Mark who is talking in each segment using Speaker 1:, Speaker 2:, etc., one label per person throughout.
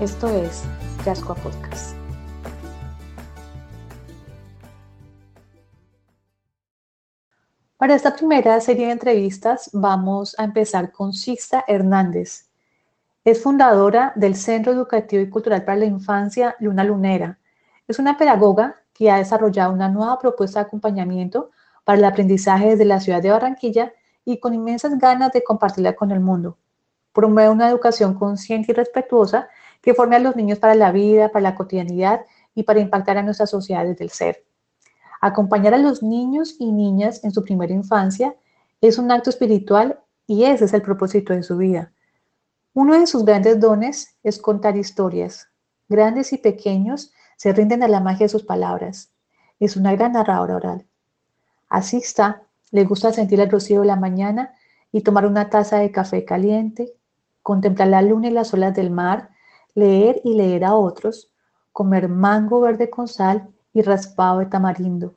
Speaker 1: Esto es Yascoa Podcast. Para esta primera serie de entrevistas vamos a empezar con Sixta Hernández. Es fundadora del Centro Educativo y Cultural para la Infancia Luna Lunera. Es una pedagoga que ha desarrollado una nueva propuesta de acompañamiento para el aprendizaje desde la ciudad de Barranquilla y con inmensas ganas de compartirla con el mundo. Promueve una educación consciente y respetuosa que forme a los niños para la vida, para la cotidianidad y para impactar a nuestras sociedades del ser. Acompañar a los niños y niñas en su primera infancia es un acto espiritual y ese es el propósito de su vida. Uno de sus grandes dones es contar historias. Grandes y pequeños se rinden a la magia de sus palabras. Es una gran narradora oral. Así está, le gusta sentir el rocío de la mañana y tomar una taza de café caliente, contemplar la luna y las olas del mar leer y leer a otros, comer mango verde con sal y raspado de tamarindo,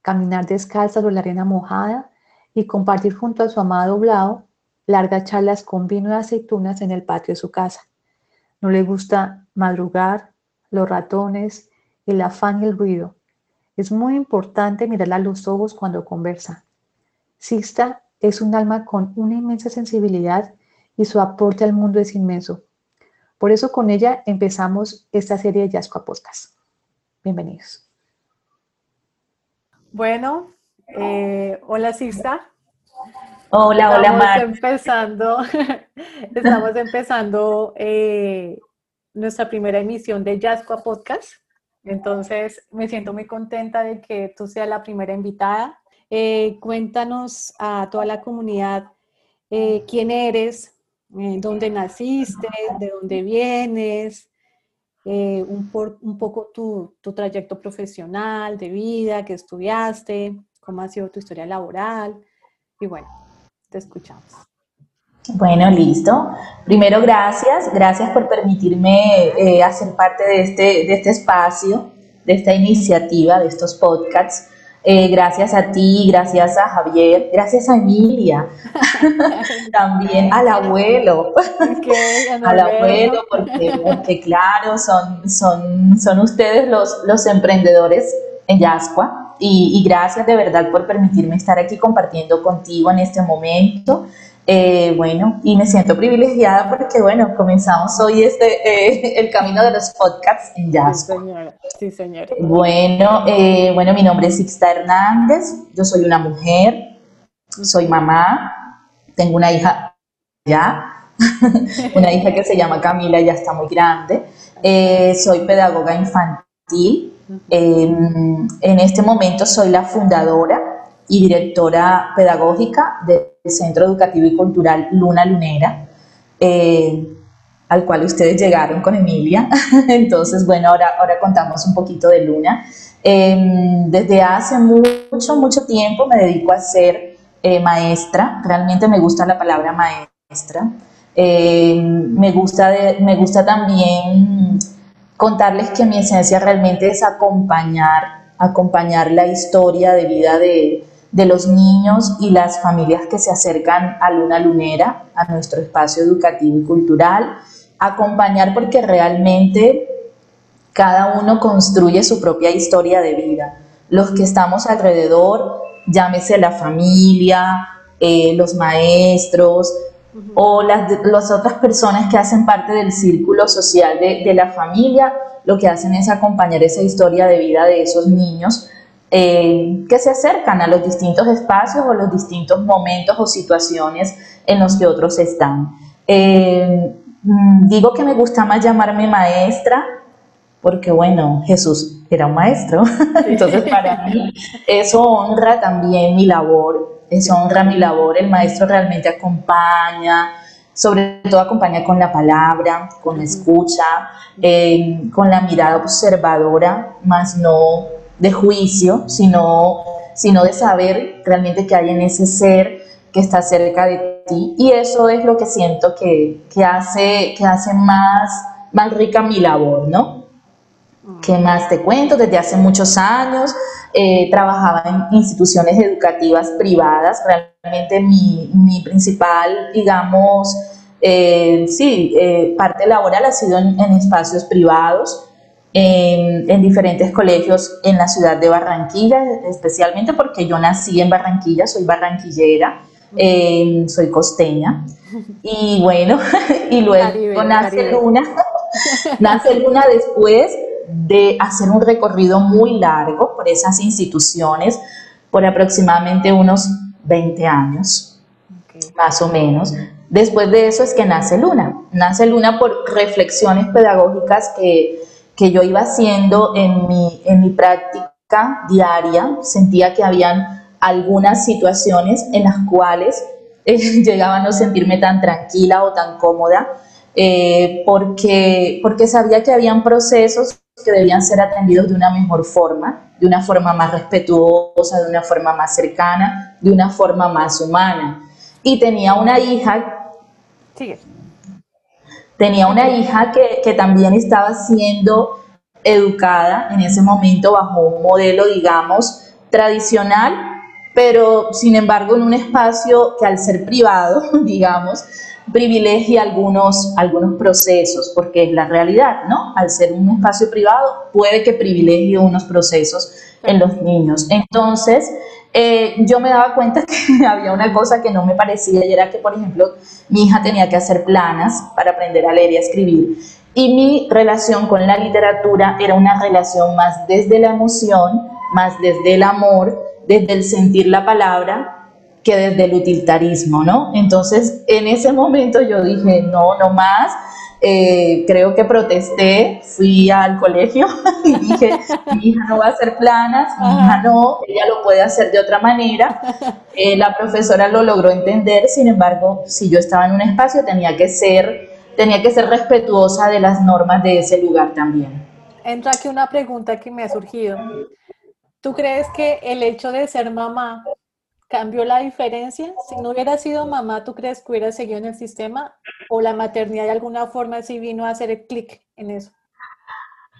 Speaker 1: caminar descalza sobre la arena mojada y compartir junto a su amado Blau largas charlas con vino de aceitunas en el patio de su casa. No le gusta madrugar, los ratones, el afán y el ruido. Es muy importante mirarla a los ojos cuando conversa. Sista es un alma con una inmensa sensibilidad y su aporte al mundo es inmenso. Por eso con ella empezamos esta serie de Yasco Podcast. Bienvenidos. Bueno, eh, hola Sista.
Speaker 2: Hola, hola Mar.
Speaker 1: Empezando, estamos empezando eh, nuestra primera emisión de Yasco Podcast. Entonces me siento muy contenta de que tú seas la primera invitada. Eh, cuéntanos a toda la comunidad quién eres, eh, dónde naciste, de dónde vienes, eh, un, un, poco tu, trayecto profesional, de vida, que estudiaste, cómo ha sido tu historia laboral. Y bueno, te escuchamos.
Speaker 2: Bueno, listo. Primero, gracias. Gracias por permitirme eh, hacer parte de este, de este espacio, de esta iniciativa, de estos podcasts. Eh, gracias a ti, gracias a Javier, gracias a Emilia, también al abuelo, al abuelo, porque, claro, son, son, son ustedes los, los emprendedores en Yascua. Y, y gracias de verdad por permitirme estar aquí compartiendo contigo en este momento. Eh, bueno, y me siento privilegiada porque, bueno, comenzamos hoy este, eh, el camino de los podcasts en Jazz. Sí, señora. Sí, señora. Bueno, eh, bueno, mi nombre es Sixta Hernández, yo soy una mujer, soy mamá, tengo una hija ya, una hija que se llama Camila, ya está muy grande, soy pedagoga infantil, en este momento soy la fundadora y directora pedagógica del Centro Educativo y Cultural Luna Lunera, eh, al cual ustedes llegaron con Emilia. Entonces, bueno, ahora, ahora contamos un poquito de Luna. Em, desde hace mucho, mucho tiempo me dedico a ser eh, maestra. Realmente me gusta la palabra maestra. Em, me, gusta me gusta también contarles que mi esencia realmente es acompañar, acompañar la historia de vida de, de los niños y las familias que se acercan a Luna Lunera, a nuestro espacio educativo y cultural, acompañar porque realmente cada uno construye su propia historia de vida. Los que estamos alrededor, llámese la familia, eh, los maestros o las, otras personas que hacen parte del círculo social de, de la familia, lo que hacen es acompañar esa historia de vida de esos niños eh, que se acercan a los distintos espacios o los distintos momentos o situaciones en los que otros están. Eh, mm, digo que me gusta más llamarme maestra porque, bueno, Jesús era un maestro, entonces para mí eso honra también mi labor, eso honra mi labor, el maestro realmente acompaña, sobre todo acompaña con la palabra, con la escucha, eh, con la mirada observadora, más no de juicio, sino, sino de saber realmente que hay en ese ser que está cerca de ti. Y eso es lo que siento que, que hace, que hace más, más rica mi labor, ¿no? ¿Qué más te cuento? Desde hace muchos años eh, trabajaba en instituciones educativas privadas. Realmente mi, mi principal, digamos, eh, sí, eh, parte laboral ha sido en, espacios privados, en, en, diferentes colegios en la ciudad de Barranquilla, especialmente porque yo nací en Barranquilla, soy barranquillera, soy costeña. Y bueno, y luego nace Luna, nace Luna después de hacer un recorrido muy largo por esas instituciones por aproximadamente unos 20 años, más o menos. Después de eso es que nace Luna. Nace Luna por reflexiones pedagógicas que, que yo iba haciendo en mi, en mi práctica diaria. Sentía que habían algunas situaciones en las cuales eh, llegaba a no sentirme tan tranquila o tan cómoda, eh, porque, porque sabía que habían procesos que debían ser atendidos de una mejor forma, de una forma más respetuosa, de una forma más cercana, de una forma más humana. Y tenía una hija. Tenía una hija que, que también estaba siendo educada en ese momento bajo un modelo, digamos, tradicional, pero sin embargo en un espacio que al ser privado, digamos, privilegia algunos, algunos procesos, porque es la realidad, ¿no? Al ser un espacio privado, puede que privilegie unos procesos en los niños. Entonces, eh, yo me daba cuenta que había una cosa que no me parecía y era que, por ejemplo, mi hija tenía que hacer planas para aprender a leer y a escribir. Y mi relación con la literatura era una relación más desde la emoción, más desde el amor, desde el sentir la palabra que desde el utilitarismo, ¿no? Entonces, en ese momento yo dije, no, no más. Eh, creo que protesté, fui al colegio y dije, mi hija no va a hacer planas, mi hija no, ella lo puede hacer de otra manera. Eh, la profesora lo logró entender, sin embargo, si yo estaba en un espacio tenía que ser, tenía que ser respetuosa de las normas de ese lugar también.
Speaker 1: Entra aquí una pregunta que me ha surgido. ¿Tú crees que el hecho de ser mamá cambió la diferencia? Si no hubiera sido mamá, ¿tú crees que hubiera seguido en el sistema? ¿O la maternidad de alguna forma sí vino a hacer el clic en eso?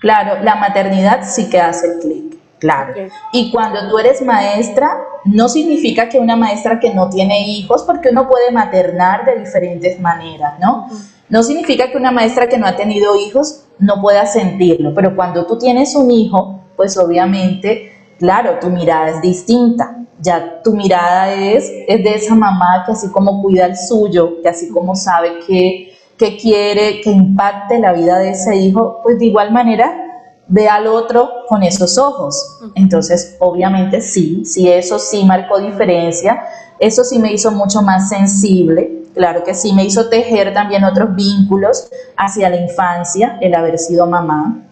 Speaker 2: Claro, la maternidad sí que hace el clic, claro. Y cuando tú eres maestra, no significa que una maestra que no tiene hijos, porque uno puede maternar de diferentes maneras, ¿no? No significa que una maestra que no ha tenido hijos no pueda sentirlo, pero cuando tú tienes un hijo, pues obviamente, claro, tu mirada es distinta ya tu mirada es, es de esa mamá que así como cuida el suyo, que así como sabe que, que quiere que impacte la vida de ese hijo, pues de igual manera ve al otro con esos ojos. Entonces, obviamente sí, sí, eso sí marcó diferencia, eso sí me hizo mucho más sensible, claro que sí, me hizo tejer también otros vínculos hacia la infancia, el haber sido mamá,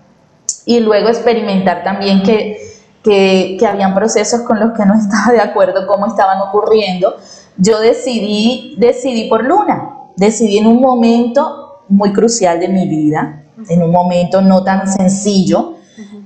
Speaker 2: y luego experimentar también que que, que habían procesos con los que no estaba de acuerdo cómo estaban ocurriendo, yo decidí, decidí por Luna, decidí en un momento muy crucial de mi vida, en un momento no tan sencillo,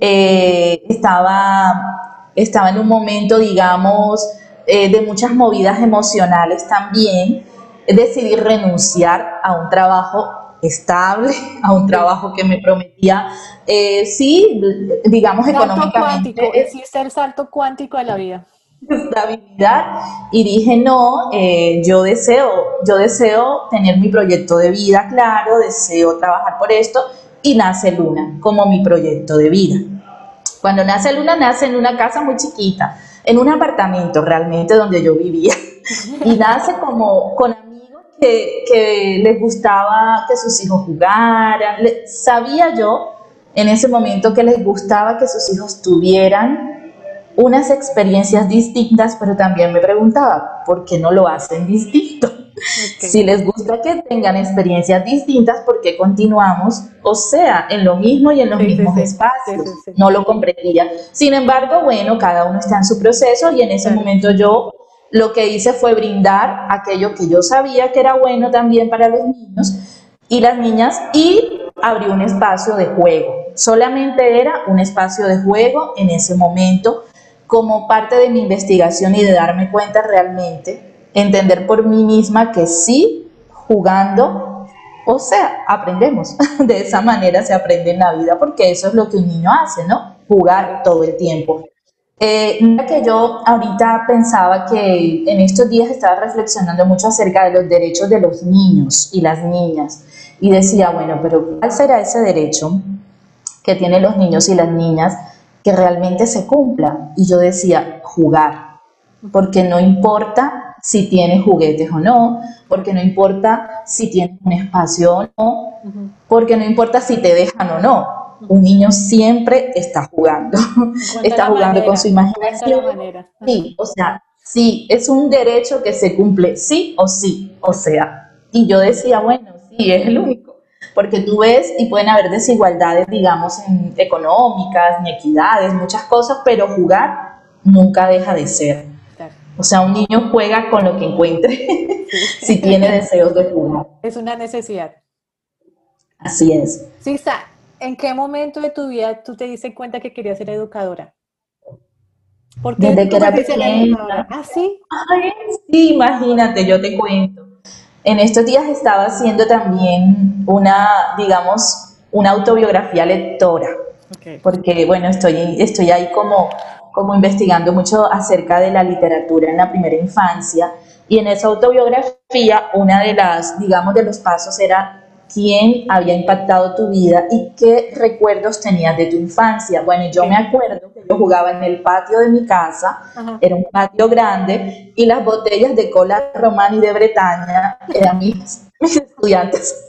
Speaker 2: eh, estaba, estaba en un momento, digamos, eh, de muchas movidas emocionales también, decidí renunciar a un trabajo estable, a un trabajo que me prometía, eh, sí, digamos económicamente.
Speaker 1: Cuántico, existe el salto cuántico de la vida.
Speaker 2: Estabilidad y dije no, eh, yo deseo, yo deseo tener mi proyecto de vida claro, deseo trabajar por esto y nace Luna como mi proyecto de vida. Cuando nace Luna nace en una casa muy chiquita, en un apartamento realmente donde yo vivía y nace como con que, les gustaba que sus hijos jugaran. sabía yo en ese momento que les gustaba que sus hijos tuvieran unas experiencias distintas, pero también me preguntaba, ¿por qué no lo hacen distinto? Si les gusta que tengan experiencias distintas, ¿por qué continuamos? O sea, en lo mismo y en los mismos espacios. no lo comprendía. Sin embargo, bueno, cada uno está en su proceso y en ese momento yo lo que hice fue brindar aquello que yo sabía que era bueno también para los niños y las niñas y abrí un espacio de juego. Solamente era un espacio de juego en ese momento como parte de mi investigación y de darme cuenta realmente, entender por mí misma que sí, jugando, o sea, aprendemos. De esa manera se aprende en la vida porque eso es lo que un niño hace, ¿no? Jugar todo el tiempo. Eh, que yo ahorita pensaba que en estos días estaba reflexionando mucho acerca de los derechos de los niños y las niñas y decía, bueno, pero ¿cuál será ese derecho que tienen los niños y las niñas que realmente se cumpla? Y yo decía, jugar, porque no importa si tienes juguetes o no, porque no importa si tienes un espacio o no, porque no importa si te dejan o no un niño siempre está jugando, está jugando con su imaginación. Sí, o sea, sí, es un derecho que se cumple sí o sí, o sea. Y yo decía, bueno, sí, es el único, porque tú ves y pueden haber desigualdades, digamos, en, económicas, ni equidades, muchas cosas, pero jugar nunca deja de ser. O sea, un niño juega con lo que encuentre, si tiene deseos de jugar.
Speaker 1: Es una necesidad.
Speaker 2: Así es.
Speaker 1: Sí, está. ¿En qué momento de tu vida tú te diste cuenta que querías ser educadora?
Speaker 2: Porque Desde que era pequeña.
Speaker 1: ¿Ah, sí?
Speaker 2: Ay, sí, imagínate, yo te cuento. En estos días estaba haciendo también una, digamos, una autobiografía lectora. Porque, bueno, estoy, estoy ahí como, como investigando mucho acerca de la literatura en la primera infancia. Y en esa autobiografía, una de las, digamos, de los pasos era quién había impactado tu vida y qué recuerdos tenías de tu infancia. Bueno, yo me acuerdo que yo jugaba en el patio de mi casa, era un patio grande, y las botellas de cola romana y de Bretaña eran mis, estudiantes.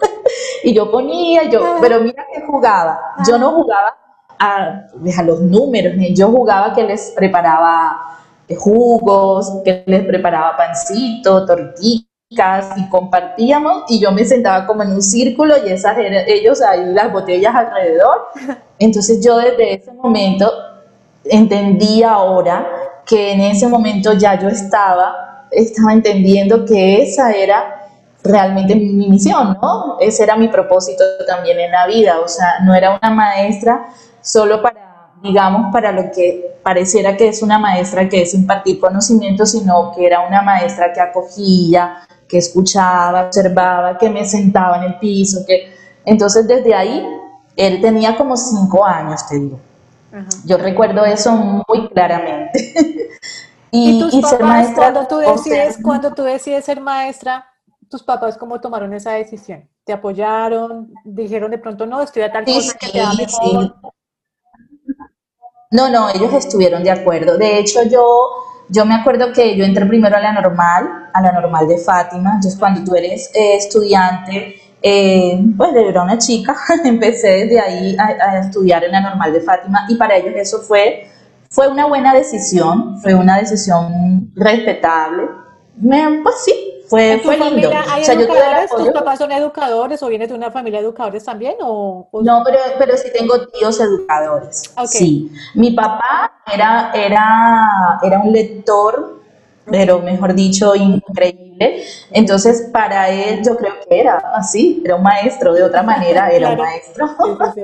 Speaker 2: y yo ponía, yo, pero mira que jugaba. Yo no jugaba a, a los números, yo jugaba que les preparaba jugos, que les preparaba pancito, tortillas y compartíamos y yo me sentaba como en un círculo y esas eran, ellos ahí las botellas alrededor. Entonces yo desde ese momento entendí ahora que en ese momento ya yo estaba, estaba entendiendo que esa era realmente mi misión, ¿no? Ese era mi propósito también en la vida, o sea, no era una maestra solo para, digamos, para lo que pareciera que es una maestra que es impartir conocimiento, sino que era una maestra que acogía, que escuchaba, observaba, que me sentaba en el piso, que... Entonces desde ahí, él tenía como cinco años, te digo. Yo recuerdo eso muy claramente.
Speaker 1: y, tus papás, ser maestra, cuando tú, decides, cuando tú decides ser maestra, tus papás cómo tomaron esa decisión? ¿Te apoyaron? ¿Dijeron de pronto, no, estudia tal cosa que te mejor?
Speaker 2: No, no, ellos estuvieron de acuerdo. De hecho, yo yo me acuerdo que yo entré primero a la normal, a la normal de Fátima. Entonces, cuando tú eres eh, estudiante, eh, pues yo era una chica, empecé desde ahí a, estudiar en la normal de Fátima y para ellos eso fue, fue una buena decisión, fue una decisión respetable. Me, pues sí, fue, fue lindo.
Speaker 1: ¿hay educadores? ¿Tus papás son educadores o vienes de una familia de educadores también? O,
Speaker 2: No, pero, pero sí tengo tíos educadores. Sí. Mi papá era, era, era un lector, pero mejor dicho, increíble. Entonces, para él yo creo que era así, era un maestro, de otra manera era un maestro. Sí,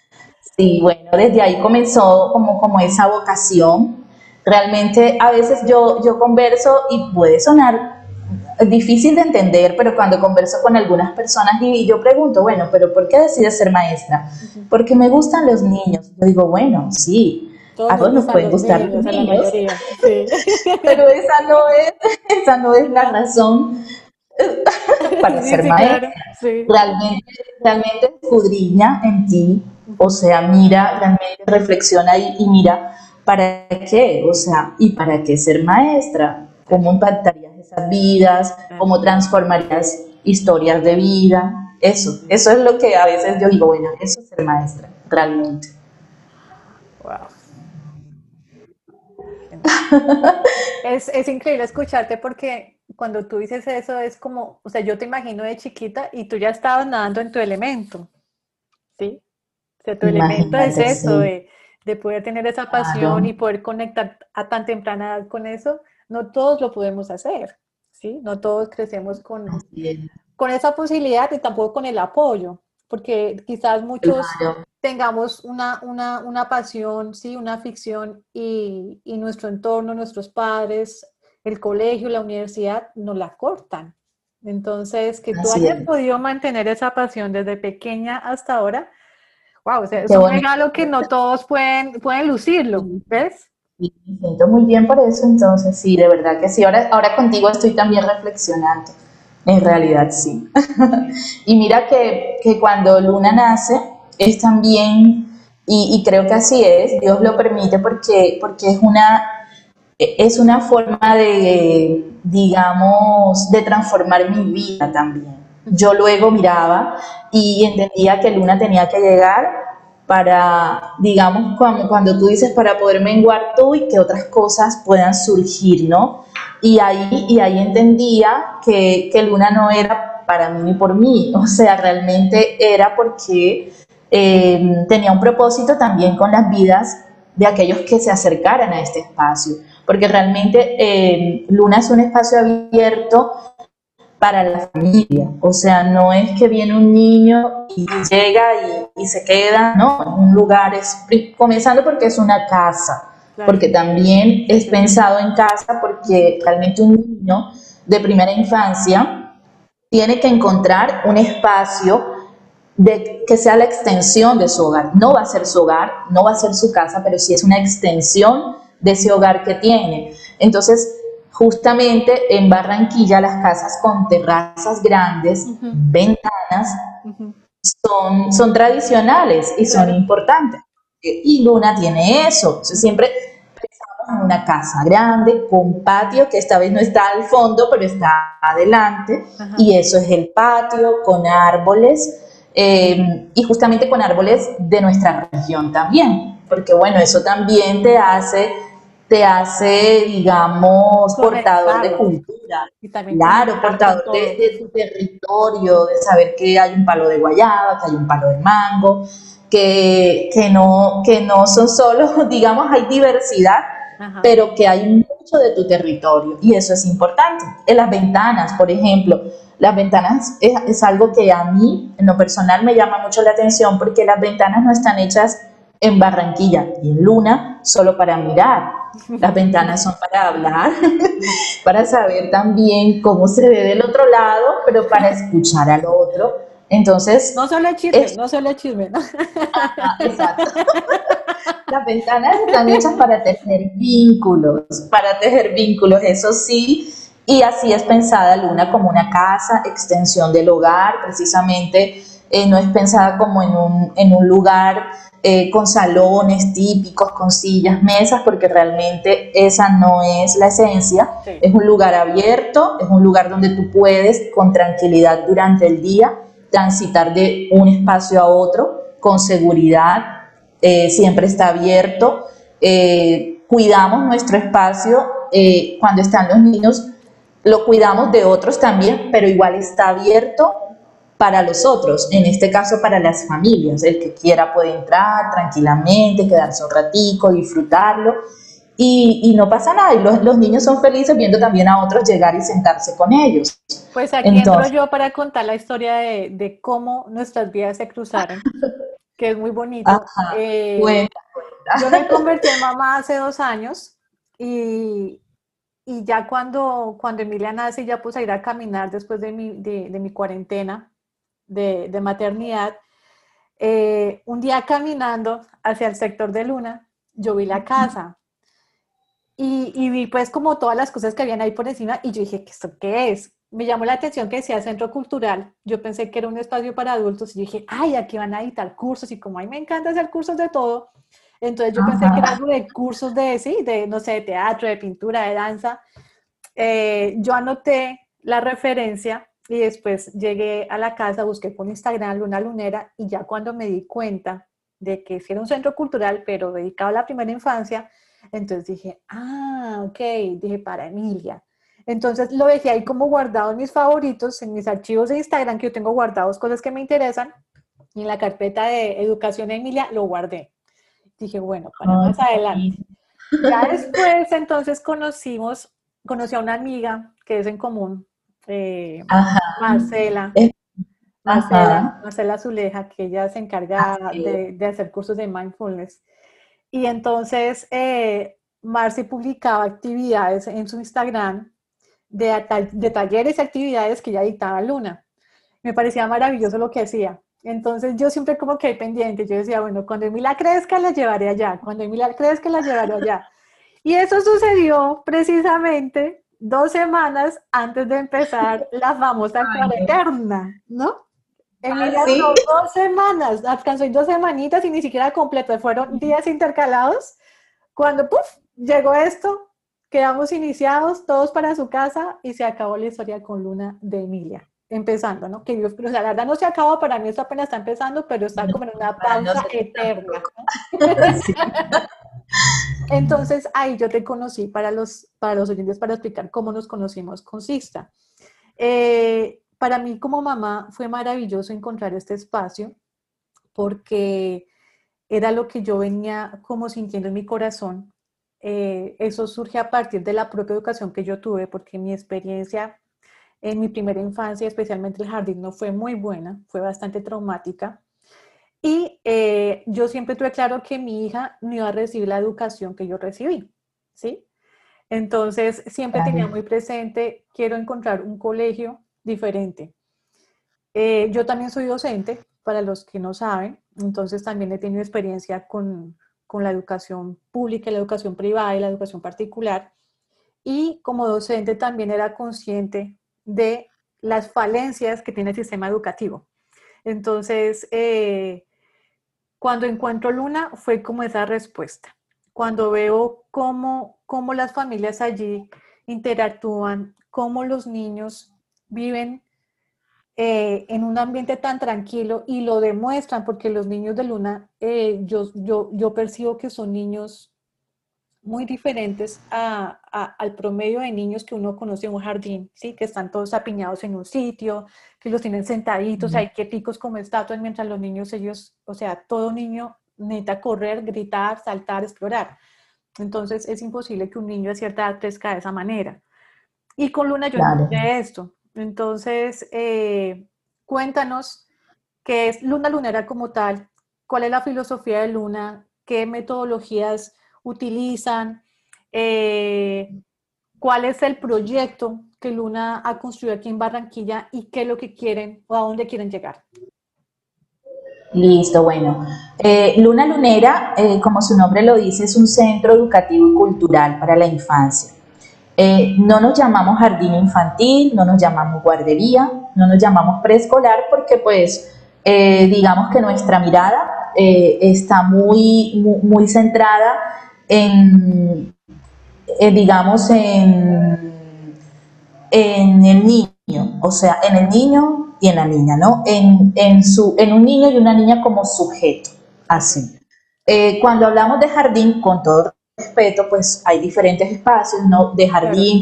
Speaker 2: sí, bueno, desde ahí comenzó como, como esa vocación. Realmente a veces yo, yo converso y puede sonar difícil de entender, pero cuando converso con algunas personas y yo pregunto, bueno, pero ¿por qué decides ser maestra? Porque me gustan los niños. Yo digo, bueno, sí, a todos nos pueden gustar los niños, pero esa no es, esa no es la razón para ser maestra. realmente, realmente escudriña en ti, o sea, mira, realmente reflexiona y, y mira, ¿para qué? O sea, ¿y para qué ser maestra? ¿Cómo impactaría esas vidas, cómo transformarías historias de vida. Eso, eso es lo que a veces yo digo, bueno, eso es ser maestra, realmente. Wow.
Speaker 1: Es, es, increíble escucharte porque cuando tú dices eso es como, o sea, yo te imagino de chiquita y tú ya estabas nadando en tu elemento, ¿sí? O sea, tu elemento es eso, de, de, poder tener esa pasión y poder conectar a tan temprana edad con eso, no todos lo podemos hacer, ¿sí? No todos crecemos con, con esa posibilidad y tampoco con el apoyo, porque quizás muchos tengamos una, una, una, pasión, ¿sí? Una ficción y, y nuestro entorno, nuestros padres, el colegio, la universidad nos la cortan. Entonces, que tú hayas podido mantener esa pasión desde pequeña hasta ahora, wow, es un regalo que no todos pueden, pueden lucirlo, ¿ves?
Speaker 2: Y me siento muy bien por eso, entonces sí, de verdad que sí. Ahora, ahora contigo estoy también reflexionando. En realidad sí. y mira que, que, cuando Luna nace es también, y, creo que así es, Dios lo permite porque, porque es una es una forma de, digamos, de transformar mi vida también. Yo luego miraba y entendía que Luna tenía que llegar para, digamos, cuando, cuando tú dices para poder menguar tú y que otras cosas puedan surgir, ¿no? Y ahí, y ahí entendía que, que Luna no era para mí ni por mí, o sea, realmente era porque eh, tenía un propósito también con las vidas de aquellos que se acercaran a este espacio porque realmente eh, Luna es un espacio abierto para la familia, o sea, no es que viene un niño y llega y, se queda, ¿no? En un lugar, es, comenzando porque es una casa, porque también es pensado en casa porque realmente un niño de primera infancia tiene que encontrar un espacio de que sea la extensión de su hogar. No va a ser su hogar, no va a ser su casa, pero sí es una extensión de ese hogar que tiene. Entonces, justamente en Barranquilla las casas con terrazas grandes, ventanas, son, son tradicionales y son importantes. Y Luna tiene eso. siempre pensamos en una casa grande, con patio, que esta vez no está al fondo, pero está adelante. Y eso es el patio, con árboles. Eh, y justamente con árboles de nuestra región también, porque bueno, eso también te hace te hace, digamos, portador de cultura. claro, portador de, tu territorio, de saber que hay un palo de guayaba, que hay un palo de mango, que, que, no, que no son solo, digamos, hay diversidad, pero que hay mucho de tu territorio y eso es importante. En las ventanas, por ejemplo, las ventanas es, es algo que a mí, en lo personal, me llama mucho la atención porque las ventanas no están hechas en Barranquilla y en Luna solo para mirar las ventanas son para hablar, para saber también cómo se ve del otro lado, pero para escuchar al otro. Entonces...
Speaker 1: No solo chisme, no solo chisme. ¿no?
Speaker 2: exacto. Las ventanas están hechas para tejer vínculos, para tejer vínculos, eso sí. Y así es pensada Luna como una casa, extensión del hogar, precisamente eh, no es pensada como en un, en un lugar eh, con salones típicos, con sillas, mesas, porque realmente esa no es la esencia. Es un lugar abierto, es un lugar donde tú puedes con tranquilidad durante el día transitar de un espacio a otro con seguridad, eh, siempre está abierto. Cuidamos nuestro espacio cuando están los niños, lo cuidamos de otros también, pero igual está abierto para los otros, en este caso para las familias. El que quiera puede entrar tranquilamente, quedarse un ratico, disfrutarlo y, no pasa nada. Y los, niños son felices viendo también a otros llegar y sentarse con ellos.
Speaker 1: Pues aquí entro yo para contar la historia de, cómo nuestras vidas se cruzaron, que es muy bonito. Eh, yo me convertí en mamá hace dos años y, y ya cuando, cuando Emilia nace, ya puse a ir a caminar después de mi, de, de mi cuarentena, de, maternidad, eh, un día caminando hacia el sector de Luna, yo vi la casa y, vi pues como todas las cosas que habían ahí por encima y yo dije, ¿esto qué es? Me llamó la atención que decía centro cultural, yo pensé que era un espacio para adultos y yo dije, ay, aquí van a editar cursos y como a mí me encanta hacer cursos de todo, entonces yo pensé que era algo de cursos de, sí, de, no sé, de teatro, de pintura, de danza. Eh, yo anoté la referencia y después llegué a la casa, busqué por Instagram Luna Lunera y ya cuando me di cuenta de que sí era un centro cultural, pero dedicado a la primera infancia, entonces dije, ah, ok, dije para Emilia. Entonces lo dejé ahí como guardado en mis favoritos, en mis archivos de Instagram, que yo tengo guardados cosas que me interesan, y en la carpeta de educación de Emilia lo guardé. Dije, bueno, para más adelante. Ya después entonces conocimos conocí a una amiga que es en común, eh, Marcela. Marcela, Marcela Zuleja, que ella se encarga de, hacer cursos de mindfulness. Y entonces eh, Marci publicaba actividades en su Instagram de, de talleres y actividades que ella dictaba Luna. Me parecía maravilloso lo que hacía. Entonces yo siempre como que pendiente, yo decía, bueno, cuando Emilia crezca la llevaré allá, cuando Emilia crezca la llevaré allá. Y eso sucedió precisamente dos semanas antes de empezar la famosa cuarentena, ¿no? Emilia ah, dos semanas, alcanzó en dos semanitas y ni siquiera completo, fueron días intercalados. Cuando, puff, llegó esto, quedamos iniciados todos para su casa y se acabó la historia con Luna de Emilia empezando, ¿no? Que yo, o sea, la verdad no se acaba, para mí esto apenas está empezando, pero está como en una pausa eterna. Entonces, ahí yo te conocí para los, para los oyentes, para explicar cómo nos conocimos con Sista. Eh, para mí como mamá fue maravilloso encontrar este espacio porque era lo que yo venía como sintiendo en mi corazón. Eh, eso surge a partir de la propia educación que yo tuve, porque mi experiencia en mi primera infancia, especialmente el jardín, no fue muy buena, fue bastante traumática. Y eh, yo siempre tuve claro que mi hija no iba a recibir la educación que yo recibí, ¿sí? Entonces, siempre tenía muy presente, quiero encontrar un colegio diferente. Eh, yo también soy docente, para los que no saben, entonces también he tenido experiencia con, con la educación pública, la educación privada y la educación particular. Y como docente también era consciente de las falencias que tiene el sistema educativo. Entonces, eh, cuando encuentro Luna fue como esa respuesta. Cuando veo cómo, cómo las familias allí interactúan, cómo los niños viven eh, en un ambiente tan tranquilo y lo demuestran porque los niños de Luna, eh, yo, yo, yo percibo que son niños muy diferentes al promedio de niños que uno conoce en un jardín, ¿sí? que están todos apiñados en un sitio, que los tienen sentaditos, hay que picos como estatuas, mientras los niños, ellos, o sea, todo niño necesita correr, gritar, saltar, explorar. Entonces es imposible que un niño a cierta edad crezca de esa manera. Y con Luna yo claro. esto. Entonces, eh, cuéntanos qué es Luna Lunera como tal, cuál es la filosofía de Luna, qué metodologías utilizan, eh, cuál es el proyecto que Luna ha construido aquí en Barranquilla y qué es lo que quieren o a dónde quieren llegar.
Speaker 2: Listo, bueno. Eh, Luna Lunera, eh, como su nombre lo dice, es un centro educativo y cultural para la infancia. no nos llamamos jardín infantil, no nos llamamos guardería, no nos llamamos preescolar porque pues digamos que nuestra mirada está muy, muy centrada en, eh, digamos, en, en el niño, o sea, en el niño y en la niña, ¿no? En, en, su, en un niño y una niña como sujeto, así. Eh, cuando hablamos de jardín, con todo respeto, pues hay diferentes espacios, ¿no? De jardín,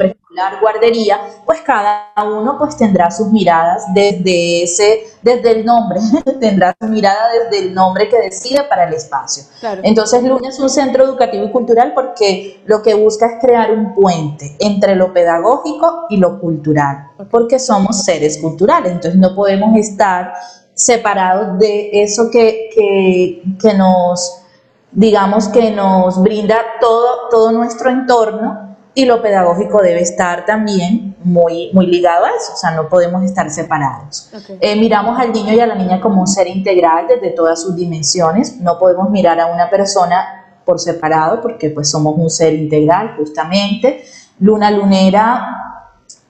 Speaker 2: guardería, pues cada uno pues tendrá sus miradas desde ese, desde el nombre, tendrá su mirada desde el nombre que decide para el espacio. Entonces Luna es un centro educativo y cultural porque lo que busca es crear un puente entre lo pedagógico y lo cultural, porque somos seres culturales, entonces no podemos estar separados de eso que, que, que nos digamos que nos brinda todo, todo nuestro entorno y lo pedagógico debe estar también muy, muy ligado a eso, o sea, no podemos estar separados. Eh, miramos al niño y a la niña como un ser integral desde todas sus dimensiones, no podemos mirar a una persona por separado porque pues somos un ser integral justamente. Luna Lunera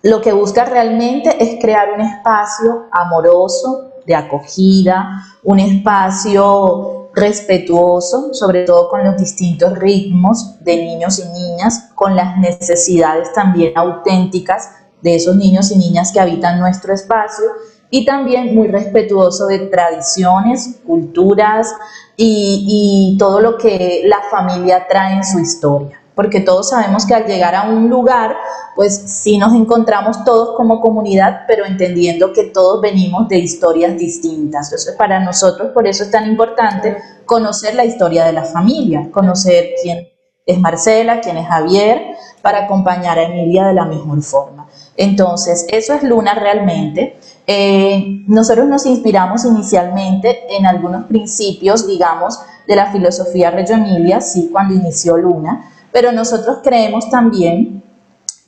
Speaker 2: lo que busca realmente es crear un espacio amoroso, de acogida, un espacio respetuoso, sobre todo con los distintos ritmos de niños y niñas, con las necesidades también auténticas de esos niños y niñas que habitan nuestro espacio y también muy respetuoso de tradiciones, culturas y, todo lo que la familia trae en su historia porque todos sabemos que al llegar a un lugar, pues sí nos encontramos todos como comunidad, pero entendiendo que todos venimos de historias distintas. Entonces, para nosotros, por eso es tan importante conocer la historia de la familia, conocer quién, es Marcela, quien es Javier, para acompañar a Emilia de la mejor forma. Entonces, eso es Luna realmente. Eh, nosotros nos inspiramos inicialmente en algunos principios, digamos, de la filosofía Reggio Emilia, sí, cuando inició Luna, pero nosotros creemos también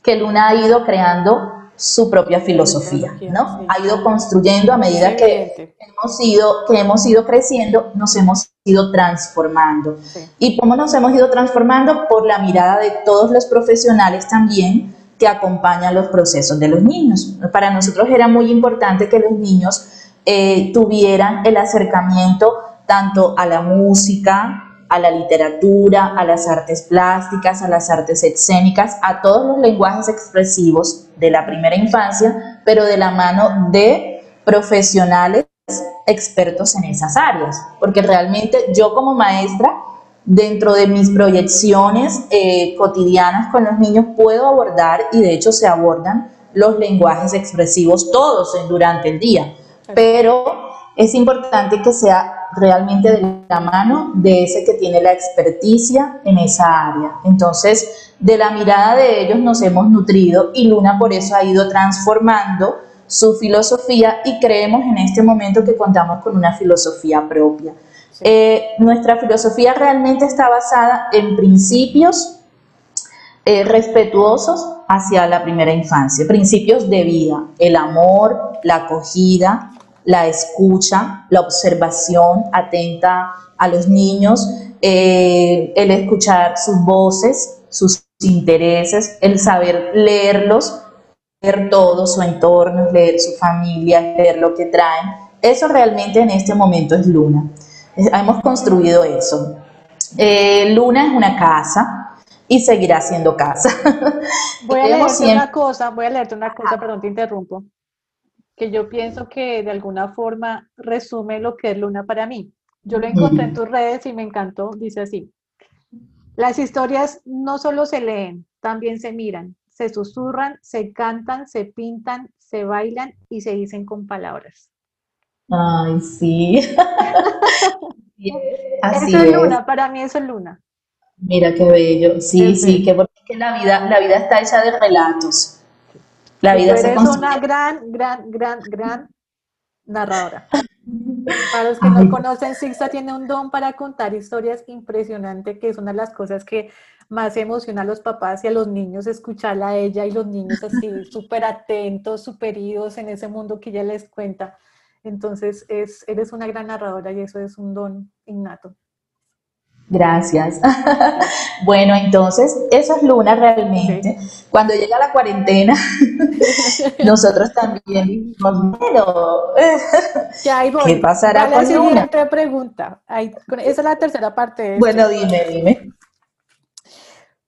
Speaker 2: que Luna ha ido creando su propia filosofía, ¿no? Ha ido construyendo a medida que hemos, ido, que hemos ido creciendo, nos hemos ido transformando. ¿Y cómo nos hemos ido transformando? Por la mirada de todos los profesionales también que acompañan los procesos de los niños. Para nosotros era muy importante que los niños eh, tuvieran el acercamiento tanto a la música, a la literatura, a las artes plásticas, a las artes escénicas, a todos los lenguajes expresivos de la primera infancia, pero de la mano de profesionales expertos en esas áreas. Porque realmente yo como maestra, dentro de mis proyecciones eh, cotidianas con los niños, puedo abordar, y de hecho se abordan, los lenguajes expresivos todos durante el día. Pero es importante que sea realmente de la mano de ese que tiene la experticia en esa área. Entonces, de la mirada de ellos nos hemos nutrido y Luna por eso ha ido transformando su filosofía y creemos en este momento que contamos con una filosofía propia. Eh, nuestra filosofía realmente está basada en principios eh, respetuosos hacia la primera infancia, principios de vida, el amor, la acogida, la escucha, la observación atenta a los niños, eh, el escuchar sus voces, sus intereses, el saber leerlos, leer todo su entorno, leer su familia, leer lo que traen. Eso realmente en este momento es Luna. Hemos construido eso. Eh, Luna es una casa y seguirá siendo casa.
Speaker 1: Voy a leerte una cosa, voy a leerte una cosa, perdón, te interrumpo que yo pienso que de alguna forma resume lo que es Luna para mí. Yo lo encontré en tus redes y me encantó. Dice así, las historias no solo se leen, también se miran, se susurran, se cantan, se pintan, se bailan y se dicen con palabras.
Speaker 2: Ay, sí.
Speaker 1: Así eso es, Luna, para mí eso es Luna.
Speaker 2: Mira qué bello. Sí, sí, que porque la vida, la vida está hecha de relatos. La vida
Speaker 1: eres una gran, gran, gran, gran narradora. Para los que no conocen, Sixta tiene un don para contar historias impresionante, que es una de las cosas que más emociona a los papás y a los niños escucharla a ella y los niños así súper atentos, súper idos en ese mundo que ella les cuenta. Entonces, es, eres una gran narradora y eso es un don innato.
Speaker 2: Gracias. bueno, entonces, eso es Luna realmente. Cuando llega la cuarentena, nosotros también dijimos, bueno, ¿qué pasará con
Speaker 1: la Luna? pregunta. esa es la tercera parte.
Speaker 2: bueno, dime, dime.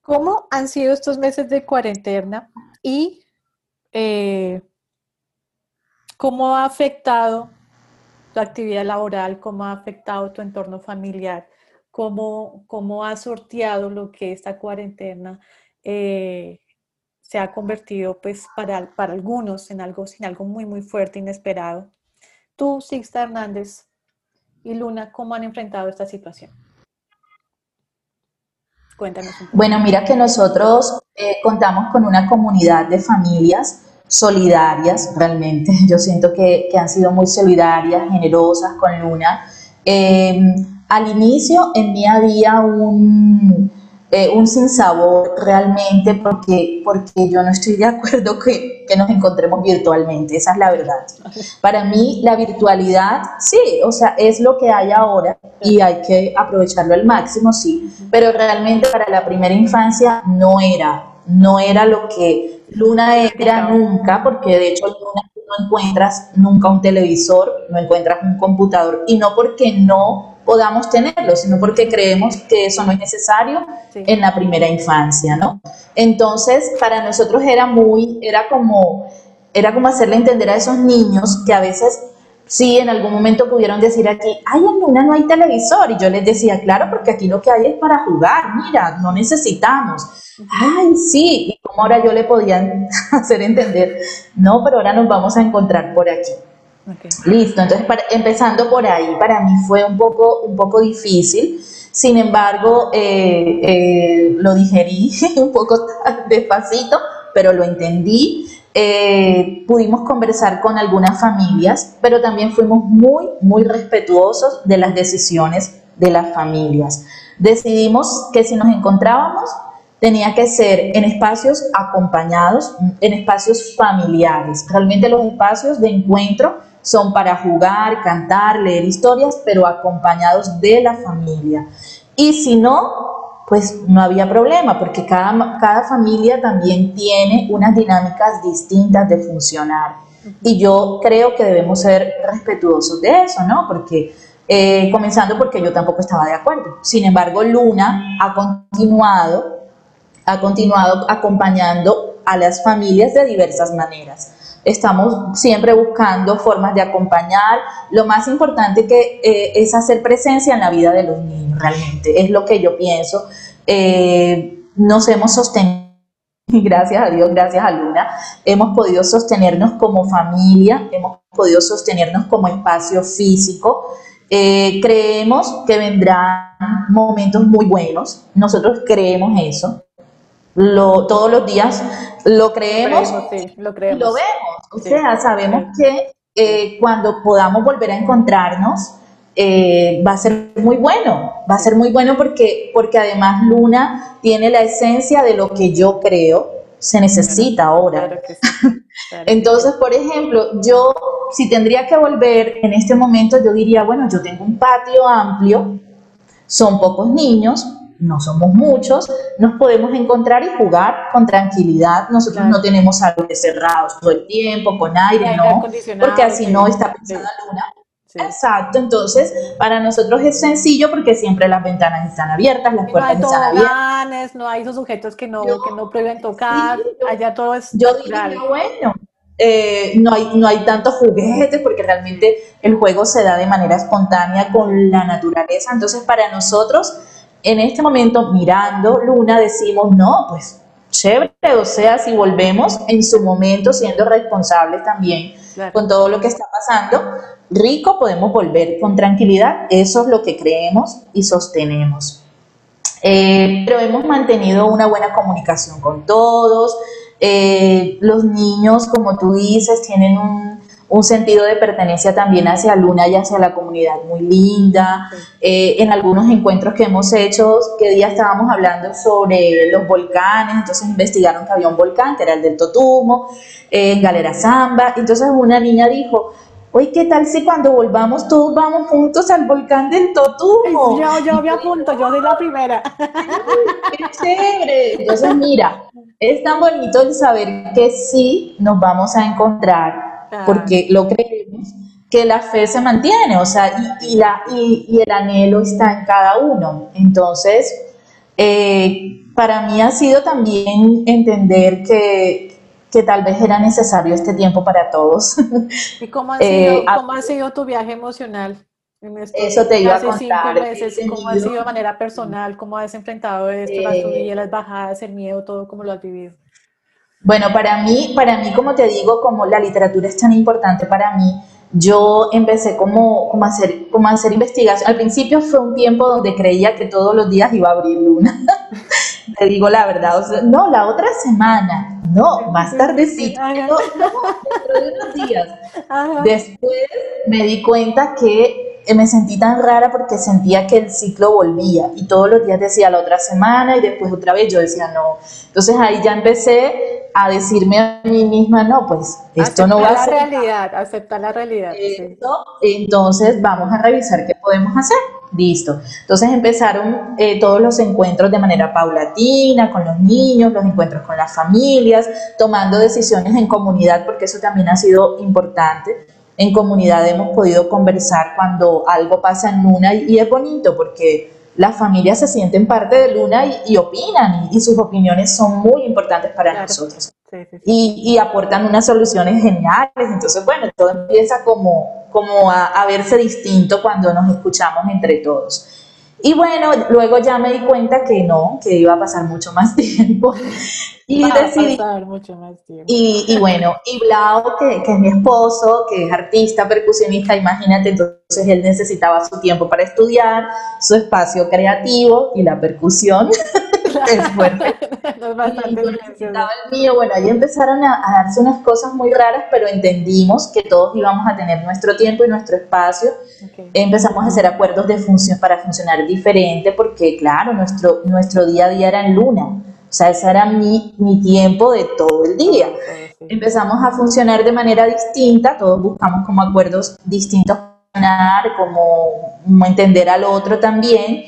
Speaker 1: ¿Cómo han sido estos meses de cuarentena y eh, cómo ha afectado tu actividad laboral, cómo ha afectado tu entorno familiar? Cómo, cómo ha sorteado lo que esta cuarentena eh, se ha convertido pues para, para algunos en algo, en algo muy, muy fuerte, inesperado. Tú, Sixta Hernández y Luna, ¿cómo han enfrentado esta situación?
Speaker 2: Cuéntanos un poco. Bueno, mira que nosotros eh, contamos con una comunidad de familias solidarias, realmente. Yo siento que, que han sido muy solidarias, generosas con Luna. Eh, al inicio en mí había un, eh, un sinsabor realmente porque, porque yo no estoy de acuerdo que, que, nos encontremos virtualmente, esa es la verdad. Para mí la virtualidad, sí, o sea, es lo que hay ahora y hay que aprovecharlo al máximo, sí, pero realmente para la primera infancia no era, no era lo que Luna era nunca, porque de hecho Luna no encuentras nunca un televisor, no encuentras un computador y no porque no podamos tenerlo, sino porque creemos que eso no es necesario en la primera infancia, ¿no? Entonces, para nosotros era muy, era como, era como hacerle entender a esos niños que a veces sí, en algún momento pudieron decir aquí, ay, en Luna no hay televisor. Y yo les decía, claro, porque aquí lo que hay es para jugar, mira, no necesitamos. Ay, sí, y como ahora yo le podía hacer entender, no, pero ahora nos vamos a encontrar por aquí. Listo, entonces empezando por ahí, para mí fue un poco, un poco difícil. Sin embargo, eh, eh, lo digerí un poco despacito, pero lo entendí. Eh, pudimos conversar con algunas familias, pero también fuimos muy, muy respetuosos de las decisiones de las familias. Decidimos que si nos encontrábamos, tenía que ser en espacios acompañados, en espacios familiares. Realmente los espacios de encuentro son para jugar, cantar, leer historias, pero acompañados de la familia. Y si no, pues no había problema, porque cada, cada familia también tiene unas dinámicas distintas de funcionar. Y yo creo que debemos ser respetuosos de eso, ¿no? Porque, eh, comenzando porque yo tampoco estaba de acuerdo. Sin embargo, Luna ha continuado, ha continuado acompañando a las familias de diversas maneras estamos siempre buscando formas de acompañar. Lo más importante que eh, es hacer presencia en la vida de los niños, realmente, es lo que yo pienso. Eh, nos hemos sostenido, gracias a Dios, gracias a Luna, hemos podido sostenernos como familia, hemos podido sostenernos como espacio físico. Eh, creemos que vendrán momentos muy buenos, nosotros creemos eso, lo, todos los días lo creemos, lo, creemos, lo vemos. O sea, sabemos que eh, cuando podamos volver a encontrarnos, eh, va a ser muy bueno, va a ser muy bueno porque, porque además Luna tiene la esencia de lo que yo creo se necesita ahora. Entonces, por ejemplo, yo si tendría que volver en este momento, yo diría, bueno, yo tengo un patio amplio, son pocos niños, no somos muchos, nos podemos encontrar y jugar con tranquilidad. Nosotros no tenemos árboles cerrados todo el tiempo, con aire, no, porque así no está pensada la luna. Exacto, entonces para nosotros es sencillo porque siempre las ventanas están abiertas, las puertas están abiertas.
Speaker 1: No hay esos sujetos que no, que no pueden tocar, allá todo es
Speaker 2: Yo diría, bueno, eh, no, hay, no hay tantos juguetes porque realmente el juego se da de manera espontánea con la naturaleza, entonces para nosotros en este momento mirando Luna decimos, no, pues chévere, o sea, si volvemos en su momento siendo responsables también con todo lo que está pasando, rico podemos volver con tranquilidad, eso es lo que creemos y sostenemos. Eh, pero hemos mantenido una buena comunicación con todos, eh, los niños, como tú dices, tienen un un sentido de pertenencia también hacia Luna y hacia la comunidad muy linda. Eh, en algunos encuentros que hemos hecho, que día estábamos hablando sobre los volcanes, entonces investigaron que había un volcán, que era el del Totumo, eh, en Galera Zamba, entonces una niña dijo, Oye, ¿qué tal si cuando volvamos todos vamos juntos al volcán del Totumo?
Speaker 1: Yo, yo me apunto, yo soy la primera.
Speaker 2: ¡Qué chévere! Entonces, mira, es tan bonito el saber que sí nos vamos a encontrar porque lo creemos, que la fe se mantiene, o sea, y, la, y, el anhelo está en cada uno. Entonces, eh, para mí ha sido también entender que, que, tal vez era necesario este tiempo para todos.
Speaker 1: ¿Y cómo ha sido, eh, cómo ha sido tu viaje emocional?
Speaker 2: eso te iba a contar.
Speaker 1: ¿Cómo ha sido de manera personal? ¿Cómo has enfrentado esto, las subidas, las bajadas, el miedo, todo? ¿Cómo lo has vivido?
Speaker 2: Bueno, para mí, para mí, como te digo, como la literatura es tan importante para mí, yo empecé como, como, hacer, como hacer investigación. Al principio fue un tiempo donde creía que todos los días iba a abrir luna. te digo la verdad. no, la otra semana. No, más tardecito. No, no, dentro de unos días. Después me di cuenta que me sentí tan rara porque sentía que el ciclo volvía y todos los días decía la otra semana y después otra vez yo decía no. Entonces ahí ya empecé a decirme a mí misma, no, pues esto no va a ser.
Speaker 1: la realidad, aceptar la realidad.
Speaker 2: Entonces vamos a revisar qué podemos hacer. Listo. Entonces empezaron eh, todos los encuentros de manera paulatina, con los niños, los encuentros con las familias, tomando decisiones en comunidad, porque eso también ha sido importante en comunidad hemos podido conversar cuando algo pasa en Luna y, es bonito porque las familias se sienten parte de Luna y, opinan y, sus opiniones son muy importantes para nosotros Y, aportan unas soluciones geniales. Entonces, bueno, todo empieza como, como a, verse distinto cuando nos escuchamos entre todos. Y bueno, luego ya me di cuenta que no, que iba a pasar mucho más tiempo. Y decidí. Pasar mucho más tiempo. Y, y, bueno, y Blau, que, que, es mi esposo, que es artista, percusionista, imagínate, entonces él necesitaba su tiempo para estudiar, su espacio creativo y la percusión. es fuerte. No es bastante y, el mío. Bueno, ahí empezaron a, darse unas cosas muy raras, pero entendimos que todos íbamos a tener nuestro tiempo y nuestro espacio. Empezamos a hacer acuerdos de función para funcionar diferente, porque claro, nuestro, nuestro día a día era en luna. O sea, ese era mi, mi tiempo de todo el día. Empezamos a funcionar de manera distinta, todos buscamos como acuerdos distintos, como, como entender al otro también.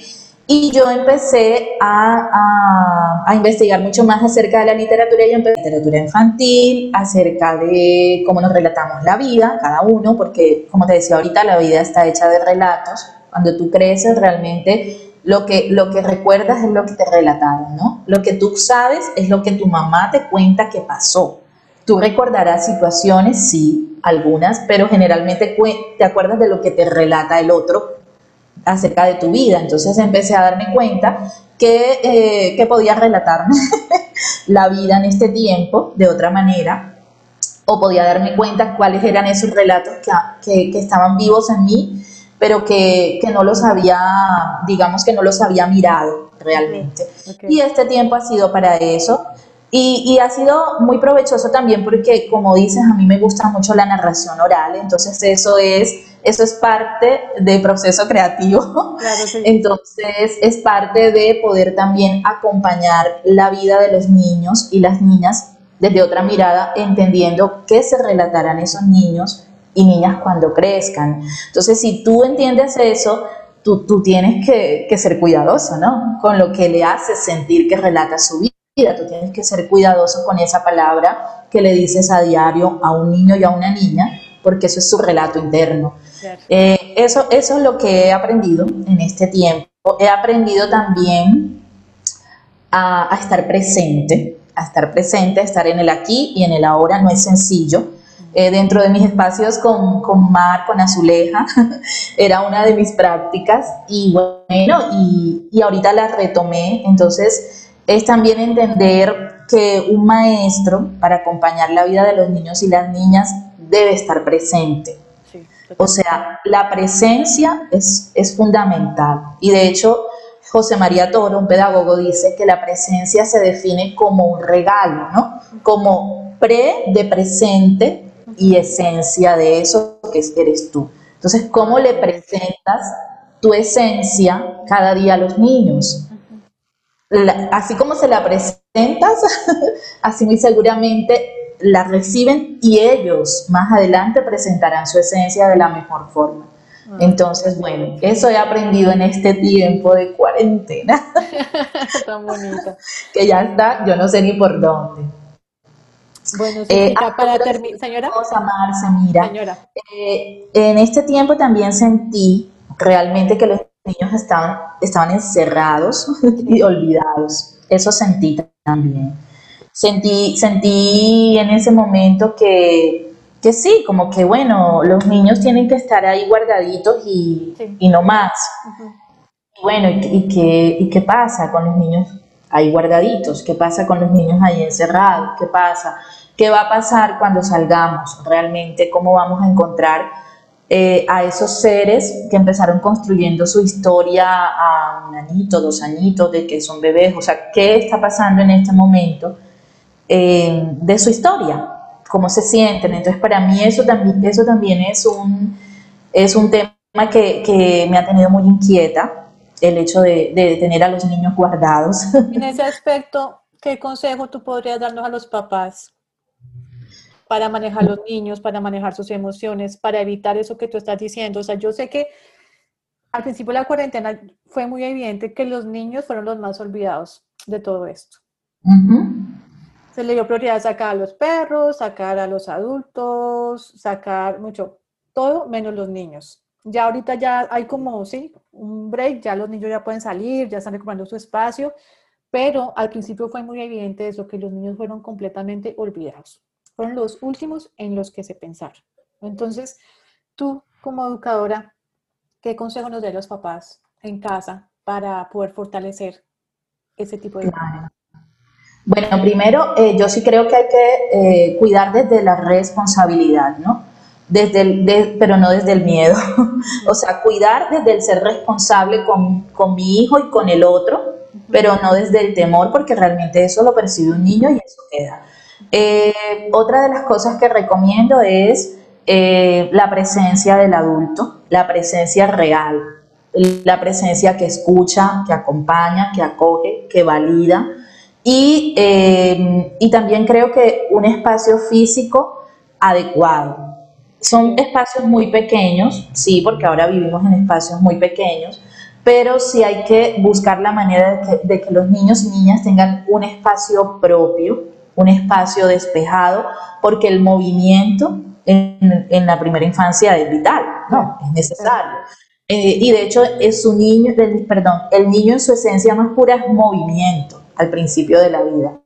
Speaker 2: Y yo empecé a, a, investigar mucho más acerca de la literatura empecé literatura infantil, acerca de cómo nos relatamos la vida, cada uno, porque como te decía ahorita, la vida está hecha de relatos. Cuando tú creces, realmente lo que, lo que recuerdas es lo que te relataron, ¿no? Lo que tú sabes es lo que tu mamá te cuenta que pasó. Tú recordarás situaciones, sí, algunas, pero generalmente te acuerdas de lo que te relata el otro acerca de tu vida. Entonces empecé a darme cuenta que, eh, que podía relatarme la vida en este tiempo de otra manera o podía darme cuenta cuáles eran esos relatos que, que, estaban vivos en mí, pero que, que, no los había, digamos que no los había mirado realmente. Y este tiempo ha sido para eso. Y, y, ha sido muy provechoso también porque, como dices, a mí me gusta mucho la narración oral, entonces eso es eso es parte del proceso creativo. Entonces, es parte de poder también acompañar la vida de los niños y las niñas desde otra mirada, entendiendo qué se relatarán esos niños y niñas cuando crezcan. Entonces, si tú entiendes eso, tú, tú tienes que, que, ser cuidadoso, ¿no? Con lo que le hace sentir que relata su vida. Tú tienes que ser cuidadoso con esa palabra que le dices a diario a un niño y a una niña, porque eso es su relato interno. Eh, eso, eso es lo que he aprendido en este tiempo. He aprendido también a, estar presente, a estar presente, a estar en el aquí y en el ahora. No es sencillo. Eh, dentro de mis espacios con, con, Mar, con Azuleja, era una de mis prácticas y bueno, y, y ahorita la retomé. Entonces, es también entender que un maestro, para acompañar la vida de los niños y las niñas, debe estar presente. O sea, la presencia es, es fundamental. Y de hecho, José María Toro, un pedagogo, dice que la presencia se define como un regalo, ¿no? Como pre de presente y esencia de eso que eres tú. Entonces, ¿cómo le presentas tu esencia cada día a los niños? así como se la presentas, así muy seguramente la reciben y ellos más adelante presentarán su esencia de la mejor forma. Ah. Entonces, bueno, eso he aprendido en este tiempo de cuarentena. Tan bonita. que ya está, yo no sé ni por dónde. Bueno, eh, para terminar, señora. Cosa, Marce, mira, señora. Eh, en este tiempo también sentí realmente que los niños estaban, estaban encerrados y olvidados. Eso sentí también sentí, sentí en ese momento que, que sí, como que bueno, los niños tienen que estar ahí guardaditos y, y no más. Bueno, ¿y, qué, ¿y qué pasa con los niños ahí guardaditos? ¿Qué pasa con los niños ahí encerrados? ¿Qué pasa? ¿Qué va a pasar cuando salgamos realmente? ¿Cómo vamos a encontrar eh, a esos seres que empezaron construyendo su historia a un añito, dos añitos, de que son bebés? O sea, ¿qué está pasando en este momento? Eh, de su historia, cómo se sienten. Entonces, para mí eso también, eso también es, un, es un tema que, que me ha tenido muy inquieta, el hecho de, de, tener a los niños guardados.
Speaker 1: En ese aspecto, ¿qué consejo tú podrías darnos a los papás para manejar los niños, para manejar sus emociones, para evitar eso que tú estás diciendo? O sea, yo sé que al principio de la cuarentena fue muy evidente que los niños fueron los más olvidados de todo esto se le dio prioridad a sacar a los perros, sacar a los adultos, sacar mucho, todo menos los niños. Ya ahorita ya hay como, sí, un break, ya los niños ya pueden salir, ya están recuperando su espacio, pero al principio fue muy evidente eso, que los niños fueron completamente olvidados. Fueron los últimos en los que se pensaron. Entonces, tú como educadora, ¿qué consejo nos da los papás en casa para poder fortalecer ese tipo de...
Speaker 2: Bueno, primero, eh, yo sí creo que hay que eh, cuidar desde la responsabilidad, ¿no? Desde el, pero no desde el miedo. o sea, cuidar desde el ser responsable con, con, mi hijo y con el otro, pero no desde el temor, porque realmente eso lo percibe un niño y eso queda. Eh, otra de las cosas que recomiendo es la presencia del adulto, la presencia real, la presencia que escucha, que acompaña, que acoge, que valida y, eh, y también creo que un espacio físico adecuado. Son espacios muy pequeños, sí, porque ahora vivimos en espacios muy pequeños, pero sí hay que buscar la manera de que, los niños y niñas tengan un espacio propio, un espacio despejado, porque el movimiento en, en la primera infancia es vital, no, es necesario. Eh, y de hecho, es su niño, perdón, el niño en su esencia más pura es movimiento al principio de la vida.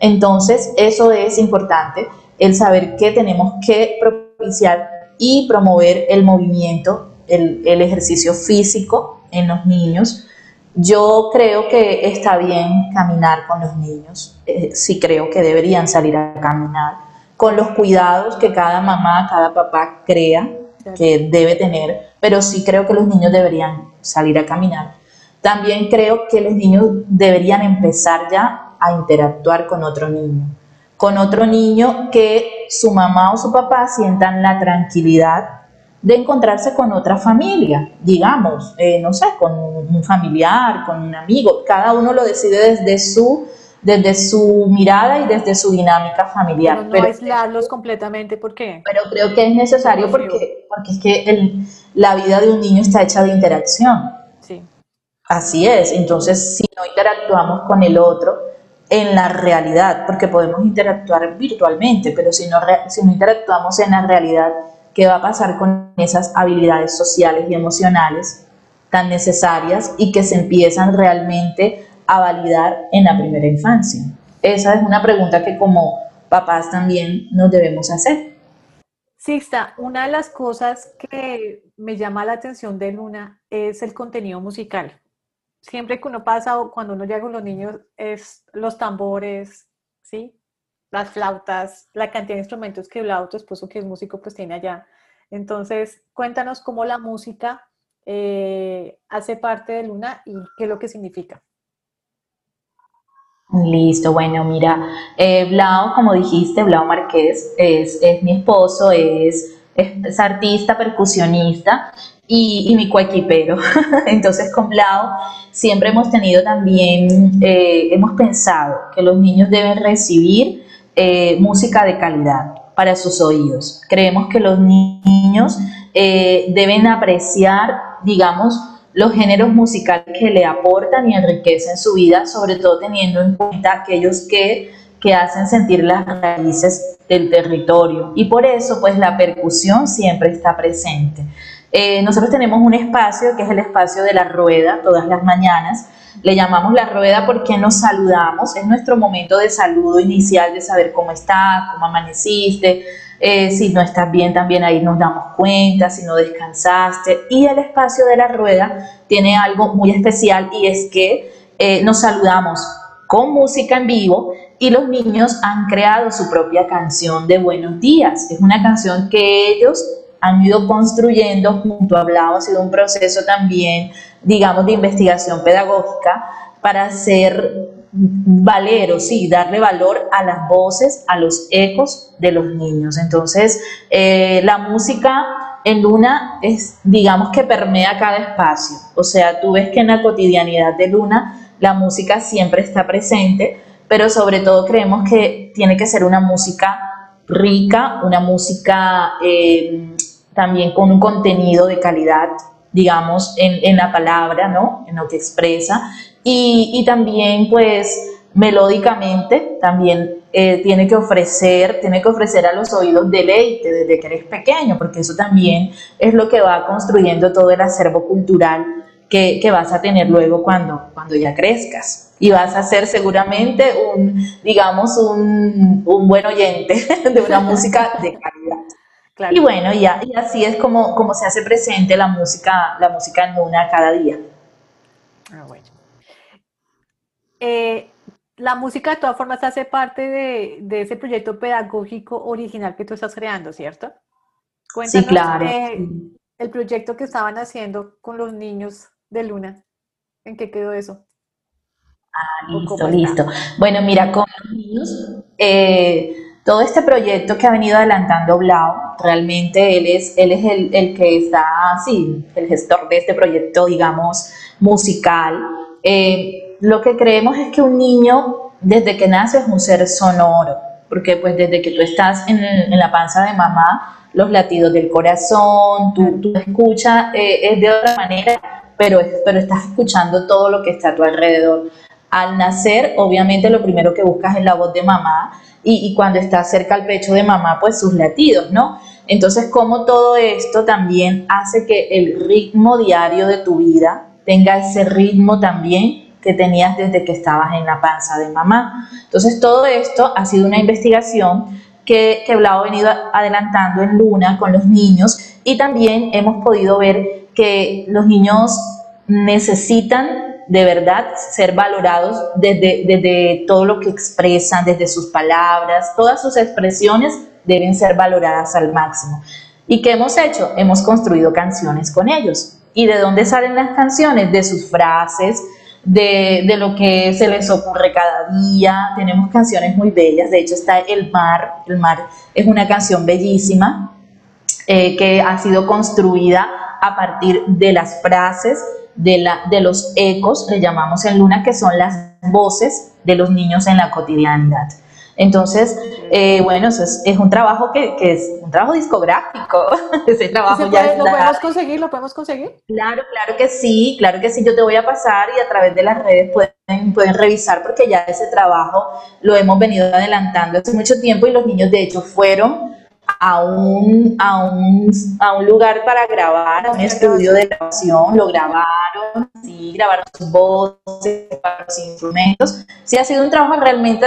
Speaker 2: Entonces, eso es importante, el saber que tenemos que propiciar y promover el movimiento, el, ejercicio físico en los niños. Yo creo que está bien caminar con los niños, eh, sí creo que deberían salir a caminar, con los cuidados que cada mamá, cada papá crea que debe tener, pero sí creo que los niños deberían salir a caminar. También creo que los niños deberían empezar ya a interactuar con otro niño, con otro niño que su mamá o su papá sientan la tranquilidad de encontrarse con otra familia, digamos, eh, no sé, con un familiar, con un amigo, cada uno lo decide desde su, desde su mirada y desde su dinámica familiar.
Speaker 1: Pero no aislarlos completamente, ¿por qué?
Speaker 2: Pero creo que es necesario porque, porque es que la vida de un niño está hecha de interacción. Así es, entonces si no interactuamos con el otro en la realidad, porque podemos interactuar virtualmente, pero si no, si no interactuamos en la realidad, ¿qué va a pasar con esas habilidades sociales y emocionales tan necesarias y que se empiezan realmente a validar en la primera infancia? Esa es una pregunta que como papás también nos debemos hacer.
Speaker 1: Sixta, una de las cosas que me llama la atención de Luna es el contenido musical siempre que uno pasa o cuando uno llega con los niños es los tambores, ¿sí? Las flautas, la cantidad de instrumentos que Blau, tu esposo que es músico, pues tiene allá. Entonces, cuéntanos cómo la música eh, hace parte de Luna y qué es lo que significa.
Speaker 2: Listo, bueno, mira, eh, Blau, como dijiste, Blau Marqués es, es mi esposo, es, es, artista, percusionista y, mi coequipero. Entonces con Blau siempre hemos tenido también, eh, hemos pensado que los niños deben recibir eh, música de calidad para sus oídos. Creemos que los niños eh, deben apreciar, digamos, los géneros musicales que le aportan y enriquecen su vida, sobre todo teniendo en cuenta aquellos que, que hacen sentir las raíces del territorio. Y por eso, pues, la percusión siempre está presente. Eh, nosotros tenemos un espacio que es el espacio de la rueda todas las mañanas. Le llamamos la rueda porque nos saludamos, es nuestro momento de saludo inicial de saber cómo estás, cómo amaneciste, eh, si no estás bien también ahí nos damos cuenta, si no descansaste. Y el espacio de la rueda tiene algo muy especial y es que eh, nos saludamos con música en vivo y los niños han creado su propia canción de buenos días. Es una canción que ellos han ido construyendo junto a Blau, ha sido un proceso también, digamos, de investigación pedagógica para hacer valer o sí, darle valor a las voces, a los ecos de los niños. Entonces, eh, la música en Luna es, digamos que permea cada espacio. O sea, tú ves que en la cotidianidad de Luna la música siempre está presente, pero sobre todo creemos que tiene que ser una música rica, una música eh, también con un contenido de calidad, digamos, en, la palabra, ¿no? En lo que expresa. Y, también, pues, melódicamente, también eh, tiene que ofrecer, tiene que ofrecer a los oídos deleite desde que eres pequeño, porque eso también es lo que va construyendo todo el acervo cultural que, vas a tener luego cuando, cuando ya crezcas. Y vas a ser seguramente un, digamos, un, un buen oyente de una música de calidad. Y bueno, y, así es como, como se hace presente la música, la música en Luna cada día.
Speaker 1: Ah, bueno. Eh, la música de todas formas hace parte de, ese proyecto pedagógico original que tú estás creando, ¿cierto?
Speaker 2: Cuéntanos sí, claro.
Speaker 1: el proyecto que estaban haciendo con los niños de Luna. ¿En qué quedó eso?
Speaker 2: Ah, listo, listo. Bueno, mira, con los niños, eh, todo este proyecto que ha venido adelantando Blau, realmente él es, él es el, el que está, sí, el gestor de este proyecto, digamos, musical. Eh, lo que creemos es que un niño, desde que nace, es un ser sonoro, porque pues desde que tú estás en, en la panza de mamá, los latidos del corazón, tú, tú escuchas, eh, es de otra manera, pero, pero estás escuchando todo lo que está a tu alrededor. Al nacer, obviamente lo primero que buscas es la voz de mamá y, cuando estás cerca al pecho de mamá, pues sus latidos, ¿no? Entonces, como todo esto también hace que el ritmo diario de tu vida tenga ese ritmo también que tenías desde que estabas en la panza de mamá. Entonces, todo esto ha sido una investigación que, que Blau ha venido adelantando en Luna con los niños y también hemos podido ver que los niños necesitan de verdad ser valorados desde, todo lo que expresan, desde sus palabras, todas sus expresiones deben ser valoradas al máximo. ¿Y qué hemos hecho? Hemos construido canciones con ellos. ¿Y de dónde salen las canciones? De sus frases, de, de, lo que se les ocurre cada día. Tenemos canciones muy bellas, de hecho está El Mar, El Mar es una canción bellísima eh, que ha sido construida a partir de las frases de, la, de los ecos, le llamamos en Luna, que son las voces de los niños en la cotidianidad. Entonces, eh, bueno, eso es, un trabajo que, es un trabajo discográfico.
Speaker 1: Ese trabajo ya ¿Lo podemos conseguir? ¿Lo podemos conseguir?
Speaker 2: Claro, claro que sí, claro que sí. Yo te voy a pasar y a través de las redes pueden, pueden revisar porque ya ese trabajo lo hemos venido adelantando hace mucho tiempo y los niños de hecho fueron a un, a un, a un lugar para grabar, a un estudio de grabación, lo grabaron, sí, grabaron sus voces, sus instrumentos. Sí, ha sido un trabajo realmente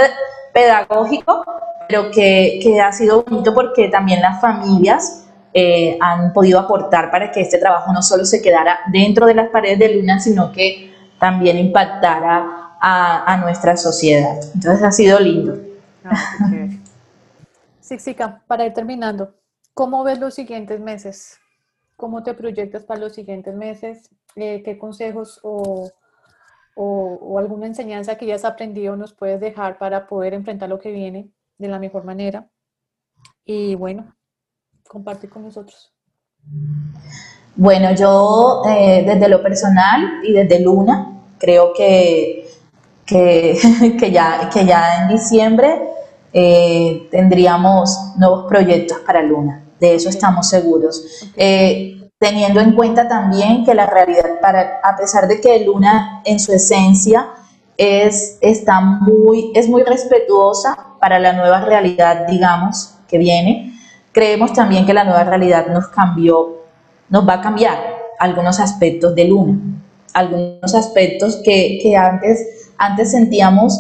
Speaker 2: pedagógico, pero que, que ha sido bonito porque también las familias eh, han podido aportar para que este trabajo no solo se quedara dentro de las paredes de Luna, sino que también impactara a, a nuestra sociedad. Entonces ha sido lindo. Ah,
Speaker 1: Sixica, para ir terminando, ¿cómo ves los siguientes meses? ¿Cómo te proyectas para los siguientes meses? Eh, ¿Qué consejos o, alguna enseñanza que ya has aprendido nos puedes dejar para poder enfrentar lo que viene de la mejor manera? Y bueno, compartir con nosotros.
Speaker 2: Bueno, yo eh, desde lo personal y desde Luna, creo que, que, ya, que ya en diciembre eh, tendríamos nuevos proyectos para Luna. De eso estamos seguros. Eh, teniendo en cuenta también que la realidad, para, a pesar de que Luna en su esencia es, está muy, es muy respetuosa para la nueva realidad, digamos, que viene, creemos también que la nueva realidad nos cambió, nos va a cambiar algunos aspectos de Luna, algunos aspectos que, que antes, antes sentíamos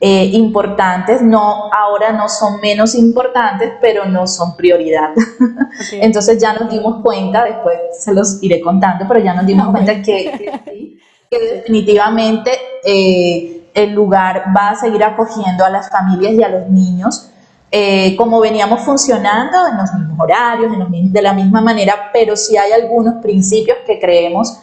Speaker 2: eh, importantes, no, ahora no son menos importantes, pero no son prioridad. Entonces ya nos dimos cuenta, después se los iré contando, pero ya nos dimos cuenta que, definitivamente eh, el lugar va a seguir acogiendo a las familias y a los niños. Eh, como veníamos funcionando en los mismos horarios, de la misma manera, pero sí hay algunos principios que creemos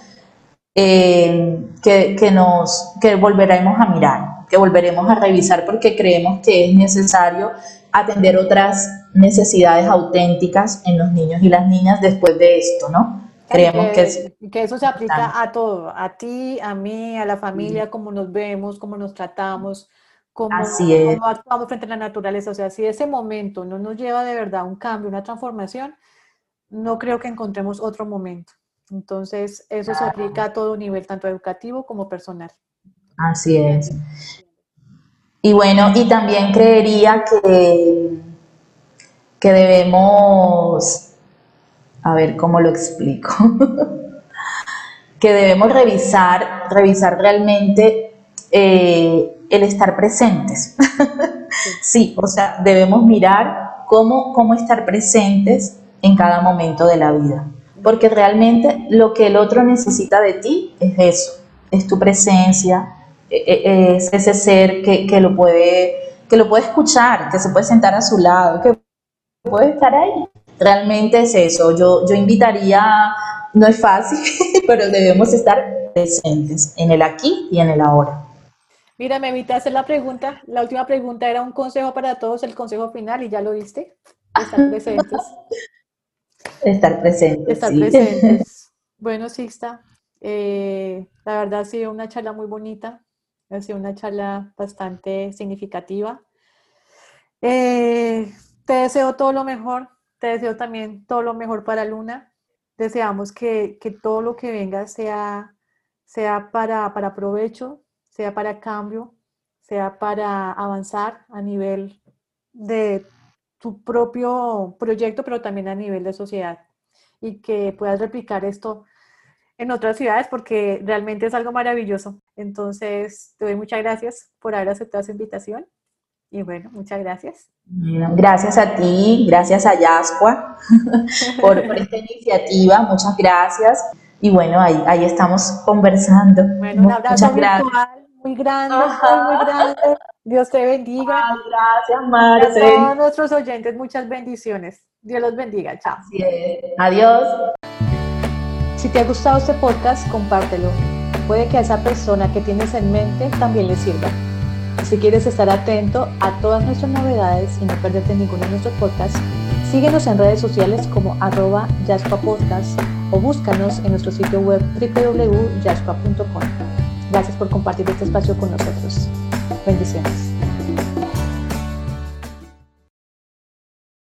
Speaker 2: que, que, nos, que volveremos a mirar que volveremos a revisar porque creemos que es necesario atender otras necesidades auténticas en los niños y las niñas después de esto, ¿no?
Speaker 1: Creemos que, que, eso se aplica a todo, a ti, a mí, a la familia, cómo nos vemos, cómo nos tratamos, cómo, cómo, actuamos frente a la naturaleza. O sea, si ese momento no nos lleva de verdad a un cambio, una transformación, no creo que encontremos otro momento. Entonces, eso se aplica a todo nivel, tanto educativo como personal.
Speaker 2: Así es. Y bueno, y también creería que, que debemos, a ver cómo lo explico, que debemos revisar, revisar realmente eh, el estar presentes. sí, o sea, debemos mirar cómo, cómo estar presentes en cada momento de la vida. Porque realmente lo que el otro necesita de ti es eso, es tu presencia, es ese ser que, que, lo puede, que lo puede escuchar, que se puede sentar a su lado, que puede estar ahí. Realmente es eso. Yo, yo invitaría, no es fácil, pero debemos estar presentes en el aquí y en el ahora.
Speaker 1: Mira, me evitaste la pregunta. La última pregunta era un consejo para todos, el consejo final, y ya lo diste. Estar presentes.
Speaker 2: Estar presentes.
Speaker 1: Estar presentes. Bueno, Sixta, eh, la verdad ha sido una charla muy bonita. Ha sido una charla bastante significativa. Eh, te deseo todo lo mejor. Te deseo también todo lo mejor para Luna. Deseamos que, que todo lo que venga sea, sea para, para provecho, sea para cambio, sea para avanzar a nivel de tu propio proyecto, pero también a nivel de sociedad. Y que puedas replicar esto en otras ciudades porque realmente es algo maravilloso. Entonces, te doy muchas gracias por haber aceptado esa invitación. Y bueno, muchas gracias.
Speaker 2: Gracias a ti, gracias a Yascua por, esta iniciativa, muchas gracias. Y bueno, ahí, ahí estamos conversando.
Speaker 1: Bueno, un abrazo virtual muy grande, muy, grande. Dios te bendiga.
Speaker 2: gracias, Marce.
Speaker 1: a todos nuestros oyentes, muchas bendiciones. Dios los bendiga. Chao.
Speaker 2: Adiós.
Speaker 1: Si te ha gustado este podcast, compártelo. Puede que a esa persona que tienes en mente también le sirva. Si quieres estar atento a todas nuestras novedades y no perderte ninguno de nuestros podcasts, síguenos en redes sociales como arroba Podcast o búscanos en nuestro sitio web www.jaspa.com. Gracias por compartir este espacio con nosotros. Bendiciones.